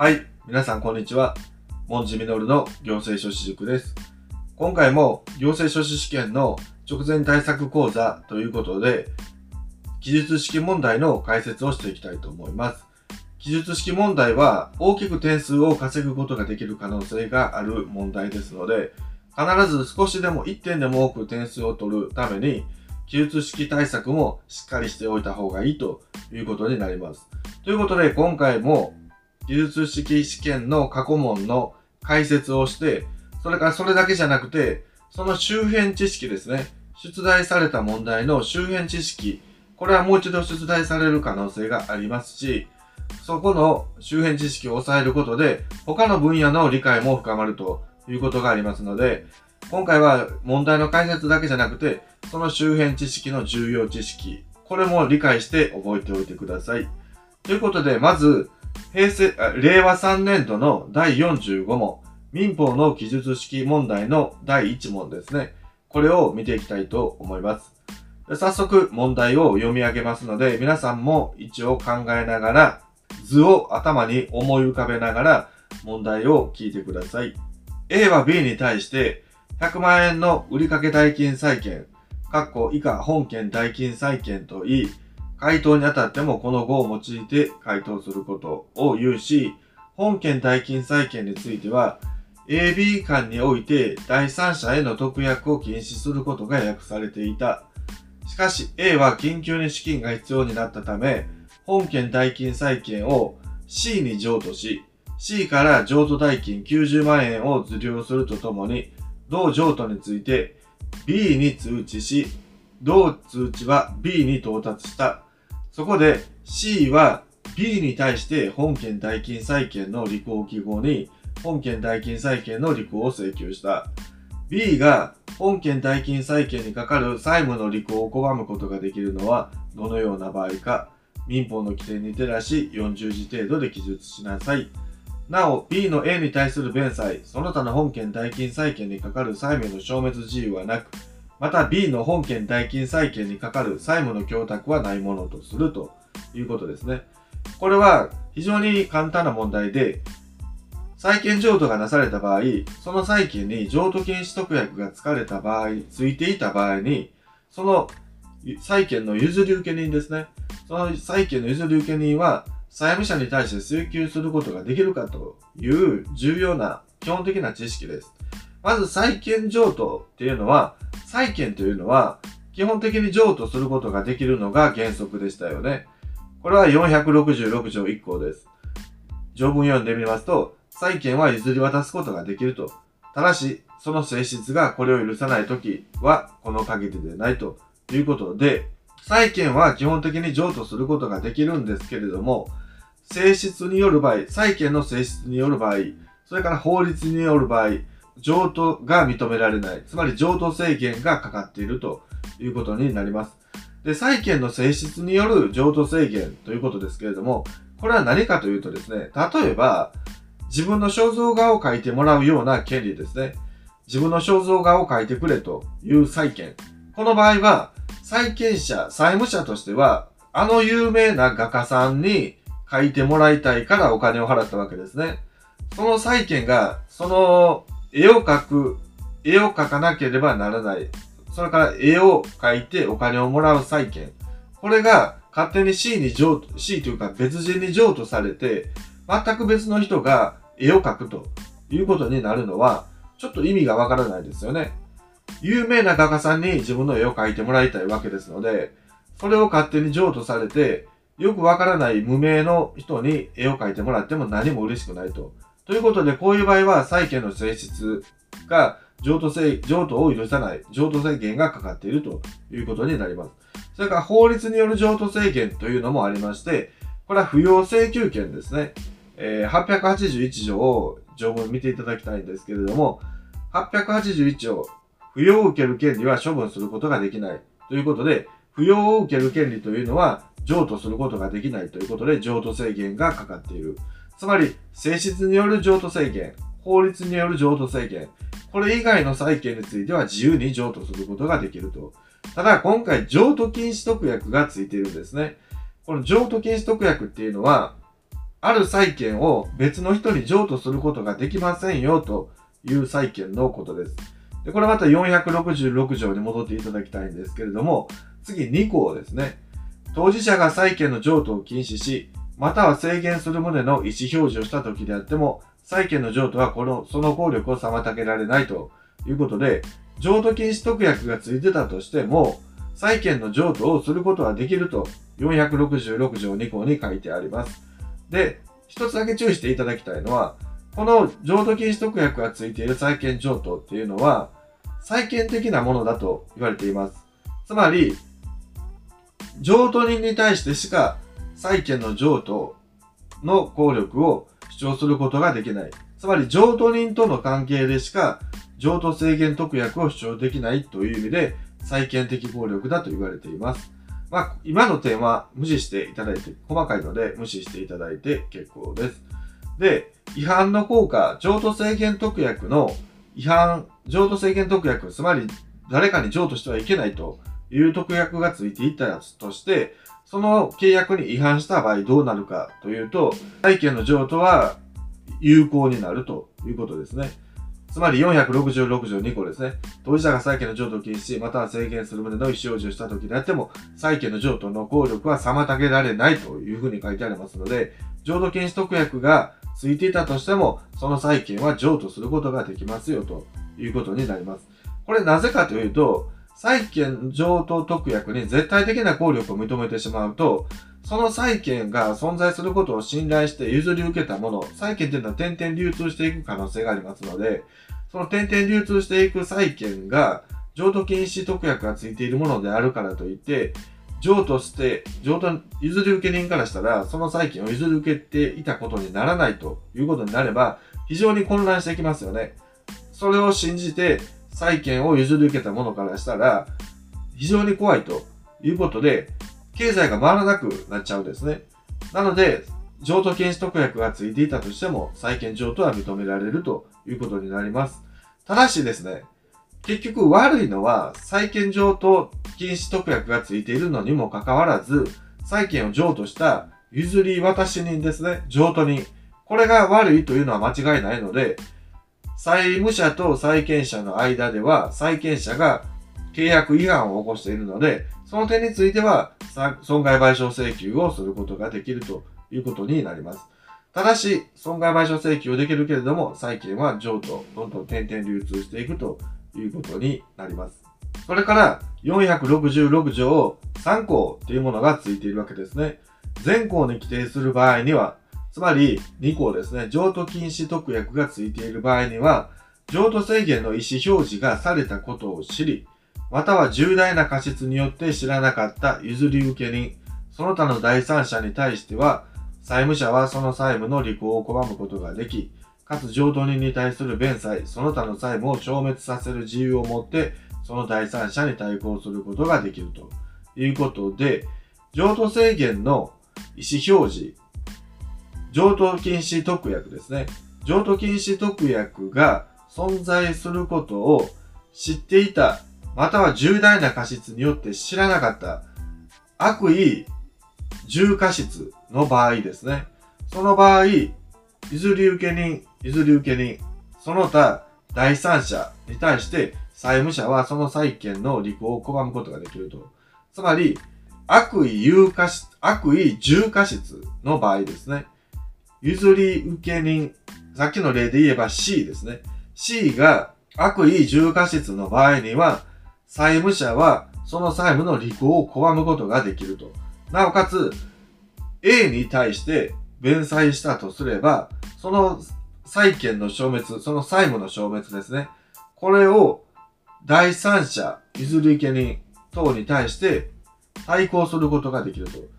はい、皆さんこんにちは。モンジミノルの行政書士塾です。今回も行政書士試験の直前対策講座ということで、記述式問題の解説をしていきたいと思います。記述式問題は大きく点数を稼ぐことができる可能性がある問題ですので、必ず少しでも1点でも多く点数を取るために、記述式対策もしっかりしておいた方がいいということになります。ということで今回も技術式試験の過去問の解説をして、それからそれだけじゃなくて、その周辺知識ですね。出題された問題の周辺知識、これはもう一度出題される可能性がありますし、そこの周辺知識を抑えることで、他の分野の理解も深まるということがありますので、今回は問題の解説だけじゃなくて、その周辺知識の重要知識、これも理解して覚えておいてください。ということで、まず、平成、令和3年度の第45問、民法の記述式問題の第1問ですね。これを見ていきたいと思います。早速問題を読み上げますので、皆さんも一応考えながら、図を頭に思い浮かべながら問題を聞いてください。A は B に対して100万円の売掛代金債権、以下本件代金債権と言い、回答にあたってもこの語を用いて回答することを言うし、本件代金債権については、AB 間において第三者への特約を禁止することが訳されていた。しかし A は緊急に資金が必要になったため、本件代金債権を C に譲渡し、C から譲渡代金90万円を受領するとともに、同譲渡について B に通知し、同通知は B に到達した。そこで C は B に対して本件代金債権の履行記号に本件代金債権の履行を請求した。B が本件代金債権にかかる債務の履行を拒むことができるのはどのような場合か。民法の規定に照らし40字程度で記述しなさい。なお、B の A に対する弁済、その他の本件代金債権にかかる債務の消滅自由はなく、また B の本件代金債権にかかる債務の供託はないものとするということですね。これは非常に簡単な問題で、債権譲渡がなされた場合、その債権に譲渡金取得役がつかれた場合、ついていた場合に、その債権の譲り受け人ですね。その債権の譲り受け人は、債務者に対して請求することができるかという重要な基本的な知識です。まず債権譲渡っていうのは、債権というのは基本的に譲渡することができるのが原則でしたよね。これは466条1項です。条文読んでみますと、債権は譲り渡すことができると。ただし、その性質がこれを許さないときは、この限りでないということで、債権は基本的に譲渡することができるんですけれども、性質による場合、債権の性質による場合、それから法律による場合、譲渡が認められない。つまり譲渡制限がかかっているということになります。で、債権の性質による譲渡制限ということですけれども、これは何かというとですね、例えば、自分の肖像画を描いてもらうような権利ですね。自分の肖像画を描いてくれという債権。この場合は、債権者、債務者としては、あの有名な画家さんに描いてもらいたいからお金を払ったわけですね。その債権が、その絵を描く、絵を描かなければならない。それから絵を描いてお金をもらう債権。これが勝手に C に譲渡、C というか別人に譲渡されて、全く別の人が絵を描くということになるのは、ちょっと意味がわからないですよね。有名な画家さんに自分の絵を描いてもらいたいわけですので、それを勝手に譲渡されて、よくわからない無名の人に絵を描いてもらっても何も嬉しくないと。ということで、こういう場合は債権の性質が譲渡制、譲渡を許さない、譲渡制限がかかっているということになります。それから法律による譲渡制限というのもありまして、これは不要請求権ですね。え、881条を条文見ていただきたいんですけれども、881条、不要を受ける権利は処分することができないということで、不要を受ける権利というのは譲渡することができないということで譲渡制限がかかっている。つまり、性質による譲渡制限、法律による譲渡制限、これ以外の債権については自由に譲渡することができると。ただ、今回譲渡禁止特約がついているんですね。この譲渡禁止特約っていうのは、ある債権を別の人に譲渡することができませんよという債権のことです。でこれまた466条に戻っていただきたいんですけれども、次2項ですね。当事者が債権の譲渡を禁止し、または制限する旨の意思表示をした時であっても、債権の譲渡はこの、その効力を妨げられないということで、譲渡禁止特約がついてたとしても、債権の譲渡をすることはできると、466条2項に書いてあります。で、一つだけ注意していただきたいのは、この譲渡禁止特約がついている債権譲渡っていうのは、債権的なものだと言われています。つまり、譲渡人に対してしか債権の譲渡の効力を主張することができない。つまり、譲渡人との関係でしか譲渡制限特約を主張できないという意味で、債権的効力だと言われています。まあ、今の点は無視していただいて、細かいので無視していただいて結構です。で、違反の効果、譲渡制限特約の違反、譲渡制限特約、つまり誰かに譲渡してはいけないという特約がついていたとして、その契約に違反した場合どうなるかというと、債権の譲渡は有効になるということですね。つまり466条2項ですね。当事者が債権の譲渡を禁止し、または制限する旨の意思表示をしたときであっても、債権の譲渡の効力は妨げられないというふうに書いてありますので、譲渡禁止特約がついていたとしても、その債権は譲渡することができますよということになります。これなぜかというと、債権譲渡特約に絶対的な効力を認めてしまうと、その債権が存在することを信頼して譲り受けたもの、債権というのは点々流通していく可能性がありますので、その点々流通していく債権が譲渡禁止特約がついているものであるからといって、譲渡して、譲渡、譲り受け人からしたら、その債権を譲り受けていたことにならないということになれば、非常に混乱してきますよね。それを信じて、債権を譲り受けた者からしたら、非常に怖いということで、経済が回らなくなっちゃうんですね。なので、譲渡禁止特約がついていたとしても、債権譲渡は認められるということになります。ただしですね、結局悪いのは、債権譲渡禁止特約がついているのにもかかわらず、債権を譲渡した譲り渡し人ですね、譲渡人。これが悪いというのは間違いないので、債務者と債権者の間では、債権者が契約違反を起こしているので、その点については、損害賠償請求をすることができるということになります。ただし、損害賠償請求をできるけれども、債権は譲渡、どんどん点々流通していくということになります。それから、466条3項というものがついているわけですね。全項に規定する場合には、つまり2項ですね、譲渡禁止特約がついている場合には、譲渡制限の意思表示がされたことを知り、または重大な過失によって知らなかった譲り受け人、その他の第三者に対しては、債務者はその債務の履行を拒むことができ、かつ譲渡人に対する弁済、その他の債務を消滅させる自由を持って、その第三者に対抗することができるということで、譲渡制限の意思表示、譲渡禁止特約ですね。譲渡禁止特約が存在することを知っていたまたは重大な過失によって知らなかった悪意重過失の場合ですね。その場合、譲り受け人、譲り受け人、その他第三者に対して債務者はその債権の履行を拒むことができると。つまり、悪意有過失、悪意重過失の場合ですね。譲り受け人、さっきの例で言えば C ですね。C が悪意重過失の場合には、債務者はその債務の履行を拒むことができると。なおかつ、A に対して弁済したとすれば、その債権の消滅、その債務の消滅ですね。これを第三者、譲り受け人等に対して対抗することができると。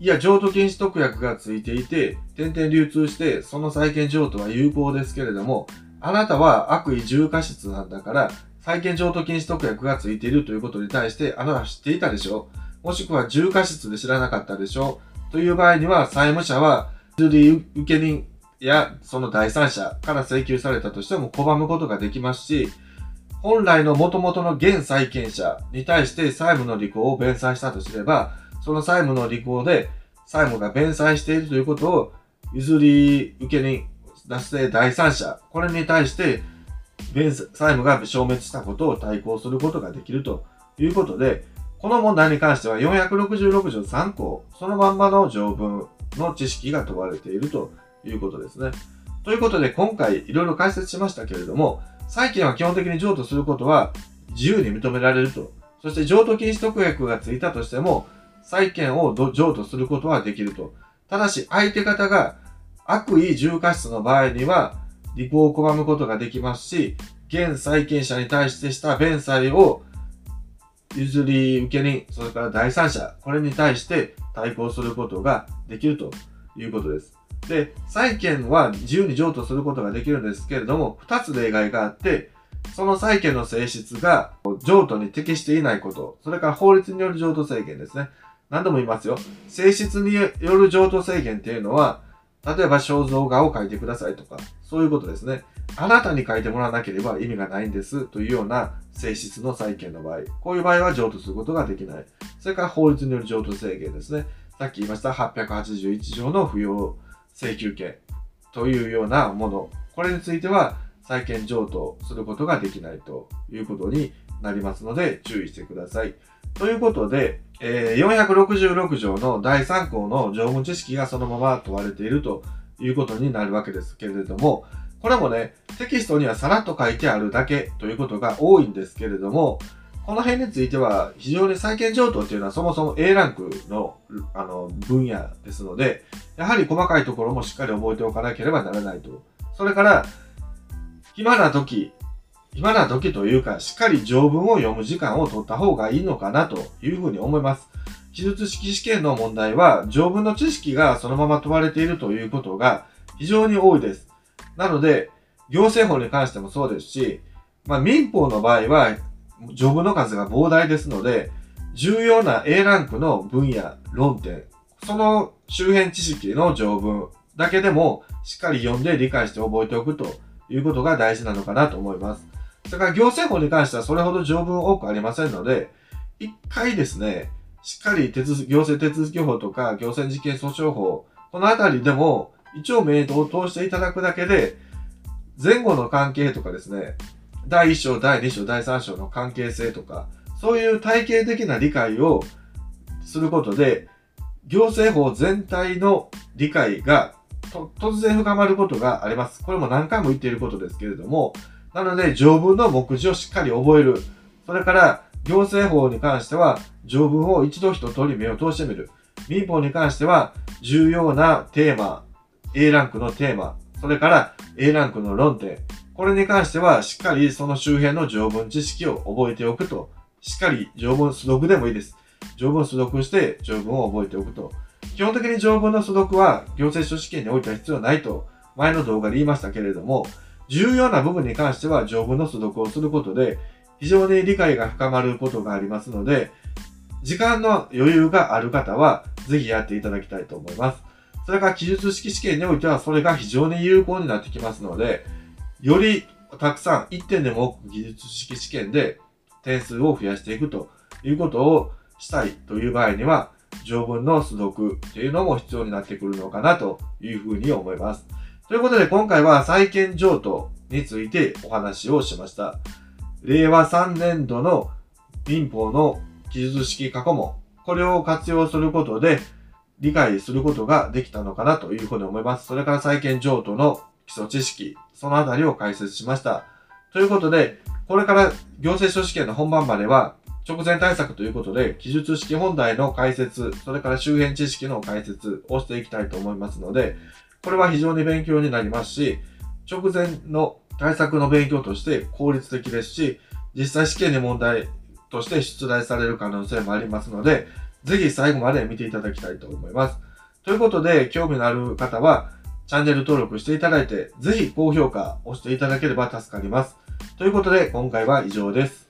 いや、譲渡禁止特約がついていて、点々流通して、その債権譲渡は有効ですけれども、あなたは悪意重過失なんだから、債権譲渡禁止特約がついているということに対して、あなたは知っていたでしょ？もしくは重過失で知らなかったでしょ？という場合には、債務者は、譲り受け人やその第三者から請求されたとしても拒むことができますし、本来の元々の現債権者に対して債務の履行を弁済したとすれば、その債務の履行で債務が弁済しているということを譲り受け人、出して第三者、これに対して、債務が消滅したことを対抗することができるということで、この問題に関しては466条3項、そのまんまの条文の知識が問われているということですね。ということで、今回いろいろ解説しましたけれども、債権は基本的に譲渡することは自由に認められると。そして譲渡禁止特約がついたとしても、債権を譲渡することはできると。ただし、相手方が悪意重過失の場合には、履行を拒むことができますし、現債権者に対してした弁済を譲り受け人、それから第三者、これに対して対抗することができるということです。で、債権は自由に譲渡することができるんですけれども、2つ例外があって、その債権の性質が譲渡に適していないこと、それから法律による譲渡制限ですね。何度も言いますよ。性質による譲渡制限っていうのは、例えば肖像画を描いてくださいとか、そういうことですね。あなたに書いてもらわなければ意味がないんですというような性質の債権の場合、こういう場合は譲渡することができない。それから法律による譲渡制限ですね。さっき言いました881条の不要請求権というようなもの。これについては債権譲渡することができないということになりますので注意してください。ということで、えー、466条の第3項の条文知識がそのまま問われているということになるわけですけれども、これもね、テキストにはさらっと書いてあるだけということが多いんですけれども、この辺については非常に債権譲渡っていうのはそもそも A ランクのあの分野ですので、やはり細かいところもしっかり覚えておかなければならないと。それから、暇な時、暇な時というか、しっかり条文を読む時間を取った方がいいのかなというふうに思います。記述式試験の問題は、条文の知識がそのまま問われているということが非常に多いです。なので、行政法に関してもそうですし、まあ、民法の場合は、条文の数が膨大ですので、重要な A ランクの分野、論点、その周辺知識の条文だけでもしっかり読んで理解して覚えておくということが大事なのかなと思います。それから行政法に関してはそれほど条文多くありませんので、一回ですね、しっかり手続行政手続き法とか行政事件訴訟法、このあたりでも一応名答を通していただくだけで、前後の関係とかですね、第1章、第2章、第3章の関係性とか、そういう体系的な理解をすることで、行政法全体の理解が突然深まることがあります。これも何回も言っていることですけれども、なので条文の目次をしっかり覚える。それから行政法に関しては条文を一度一通り目を通してみる。民法に関しては重要なテーマ、A ランクのテーマ、それから A ランクの論点、これに関してはしっかりその周辺の条文知識を覚えておくと、しっかり条文素読でもいいです。条文素読して条文を覚えておくと。基本的に条文の素読は行政書試験においては必要ないと前の動画で言いましたけれども、重要な部分に関しては条文の素読をすることで非常に理解が深まることがありますので、時間の余裕がある方はぜひやっていただきたいと思います。それから記述式試験においてはそれが非常に有効になってきますので、よりたくさん1点でも多く技術式試験で点数を増やしていくということをしたいという場合には、条文の素読っていうのも必要になってくるのかなというふうに思います。ということで今回は債権譲渡についてお話をしました。令和3年度の民法の記述式過去問、これを活用することで理解することができたのかなというふうに思います。それから債権譲渡の基礎知識、そのあたりを解説しました。ということで、これから行政書試験の本番までは、直前対策ということで、記述式本題の解説、それから周辺知識の解説をしていきたいと思いますので、これは非常に勉強になりますし、直前の対策の勉強として効率的ですし、実際試験に問題として出題される可能性もありますので、ぜひ最後まで見ていただきたいと思います。ということで、興味のある方は、チャンネル登録していただいて、ぜひ高評価をしていただければ助かります。ということで、今回は以上です。